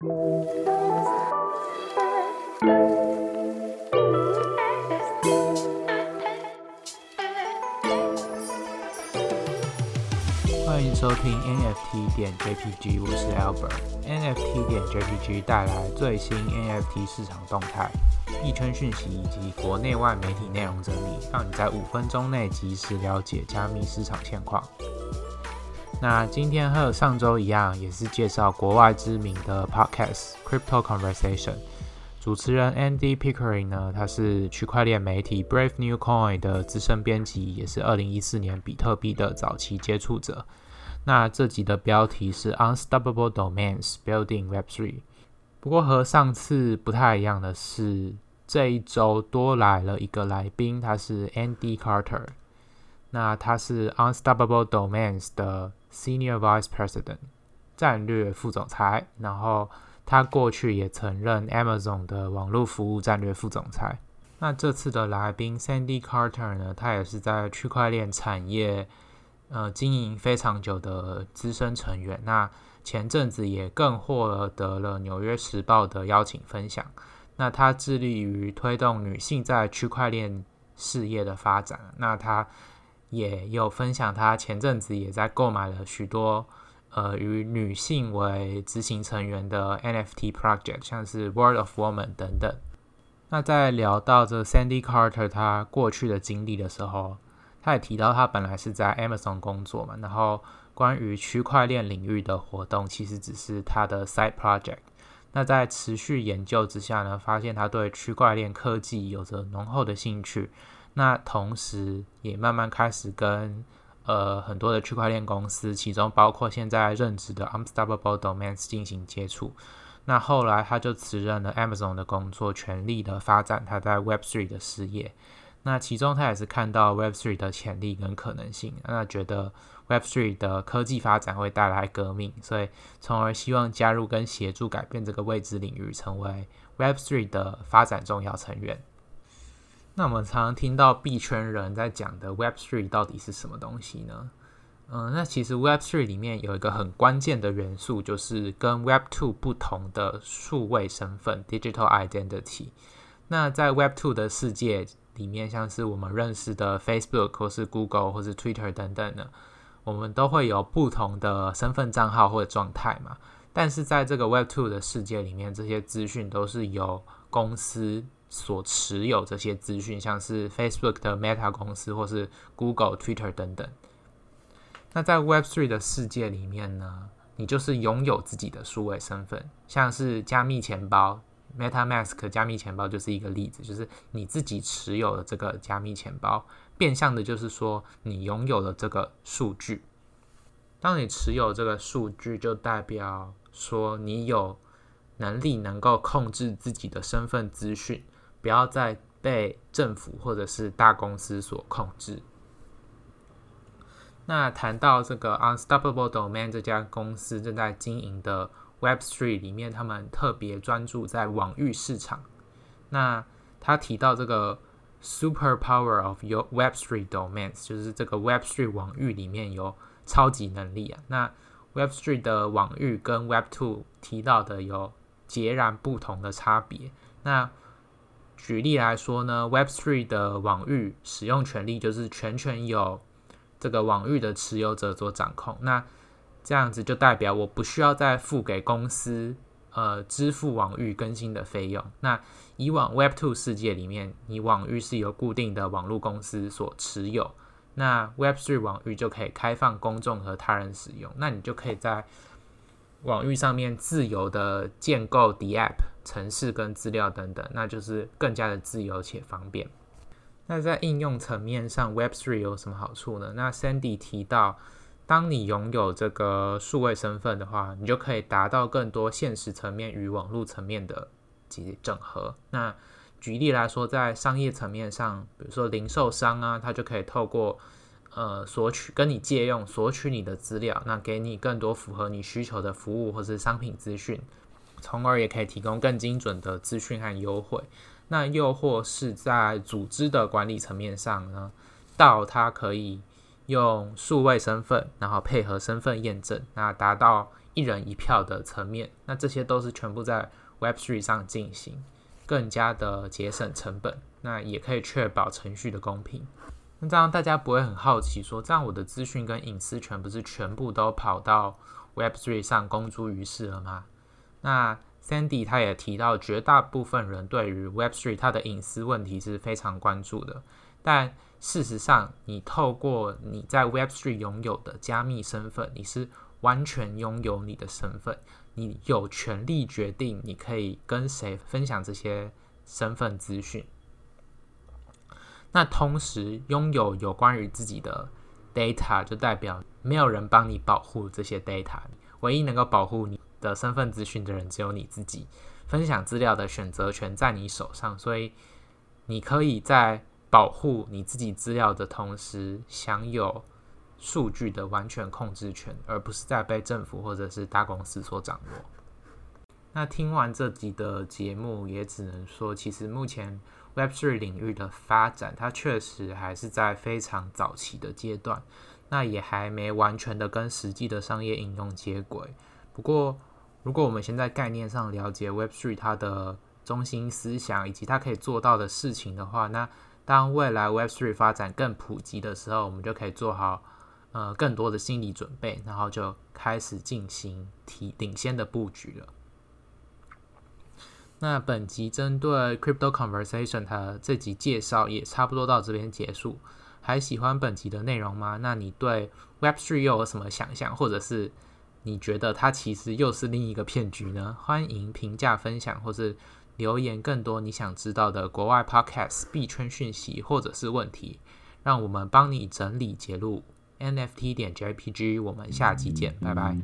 欢迎收听 NFT 点 JPG，我是 Albert。NFT 点 JPG 带来最新 NFT 市场动态、币圈讯息以及国内外媒体内容整理，让你在五分钟内及时了解加密市场现况。那今天和上周一样，也是介绍国外知名的 Podcast Crypto Conversation。主持人 Andy Pickering 呢，他是区块链媒体 Brave New Coin 的资深编辑，也是二零一四年比特币的早期接触者。那这集的标题是 Unstoppable Domains Building Web3。不过和上次不太一样的是，这一周多来了一个来宾，他是 Andy Carter。那他是 Unstoppable Domains 的 Senior Vice President 战略副总裁，然后他过去也曾任 Amazon 的网络服务战略副总裁。那这次的来宾 Sandy Carter 呢，他也是在区块链产业。呃，经营非常久的资深成员，那前阵子也更获得了《纽约时报》的邀请分享。那他致力于推动女性在区块链事业的发展。那他也有分享，他前阵子也在购买了许多呃与女性为执行成员的 NFT project，像是 World of Woman 等等。那在聊到这 Sandy Carter 他过去的经历的时候，他也提到，他本来是在 Amazon 工作嘛，然后关于区块链领域的活动，其实只是他的 side project。那在持续研究之下呢，发现他对区块链科技有着浓厚的兴趣。那同时也慢慢开始跟呃很多的区块链公司，其中包括现在任职的 Unstoppable Domains 进行接触。那后来他就辞任了 Amazon 的工作，全力的发展他在 Web3 的事业。那其中他也是看到 Web3 的潜力跟可能性，那觉得 Web3 的科技发展会带来革命，所以从而希望加入跟协助改变这个未知领域，成为 Web3 的发展重要成员。那我们常常听到币圈人在讲的 Web Three 到底是什么东西呢？嗯，那其实 Web Three 里面有一个很关键的元素，就是跟 Web Two 不同的数位身份 （Digital Identity）。那在 Web Two 的世界，里面像是我们认识的 Facebook 或是 Google 或是 Twitter 等等的，我们都会有不同的身份账号或者状态嘛。但是在这个 Web Two 的世界里面，这些资讯都是由公司所持有。这些资讯像是 Facebook 的 Meta 公司或是 Google、Twitter 等等。那在 Web Three 的世界里面呢，你就是拥有自己的数位身份，像是加密钱包。MetaMask 加密钱包就是一个例子，就是你自己持有的这个加密钱包，变相的就是说你拥有了这个数据。当你持有这个数据，就代表说你有能力能够控制自己的身份资讯，不要再被政府或者是大公司所控制。那谈到这个 Unstoppable Domain 这家公司正在经营的。Web3 里面，他们特别专注在网域市场。那他提到这个 super power of your Web3 domains，就是这个 Web3 网域里面有超级能力啊。那 Web3 的网域跟 Web2 提到的有截然不同的差别。那举例来说呢，Web3 的网域使用权利就是全权由这个网域的持有者所掌控。那这样子就代表我不需要再付给公司呃支付网域更新的费用。那以往 Web Two 世界里面，你网域是由固定的网络公司所持有，那 Web Three 网域就可以开放公众和他人使用。那你就可以在网域上面自由的建构 DApp App、城市跟资料等等，那就是更加的自由且方便。那在应用层面上，Web Three 有什么好处呢？那 Sandy 提到。当你拥有这个数位身份的话，你就可以达到更多现实层面与网络层面的及整合。那举例来说，在商业层面上，比如说零售商啊，他就可以透过呃索取跟你借用索取你的资料，那给你更多符合你需求的服务或是商品资讯，从而也可以提供更精准的资讯和优惠。那又或是在组织的管理层面上呢，到它可以。用数位身份，然后配合身份验证，那达到一人一票的层面，那这些都是全部在 Web3 上进行，更加的节省成本，那也可以确保程序的公平。那这样大家不会很好奇说，这样我的资讯跟隐私权不是全部都跑到 Web3 上公诸于世了吗？那 Sandy 他也提到，绝大部分人对于 Web3 它的隐私问题是非常关注的，但事实上，你透过你在 Web3 拥有的加密身份，你是完全拥有你的身份，你有权利决定你可以跟谁分享这些身份资讯。那同时拥有有关于自己的 data，就代表没有人帮你保护这些 data，唯一能够保护你的身份资讯的人只有你自己。分享资料的选择权在你手上，所以你可以在保护你自己资料的同时，享有数据的完全控制权，而不是在被政府或者是大公司所掌握。那听完这集的节目，也只能说，其实目前。Web3 领域的发展，它确实还是在非常早期的阶段，那也还没完全的跟实际的商业应用接轨。不过，如果我们先在概念上了解 Web3 它的中心思想以及它可以做到的事情的话，那当未来 Web3 发展更普及的时候，我们就可以做好呃更多的心理准备，然后就开始进行提领先的布局了。那本集针对 Crypto Conversation 的这集介绍也差不多到这边结束。还喜欢本集的内容吗？那你对 Web3 又有什么想象，或者是你觉得它其实又是另一个骗局呢？欢迎评价分享，或是留言更多你想知道的国外 Podcast 币圈讯息或者是问题，让我们帮你整理揭露 NFT 点 JPG。我们下期见，拜拜。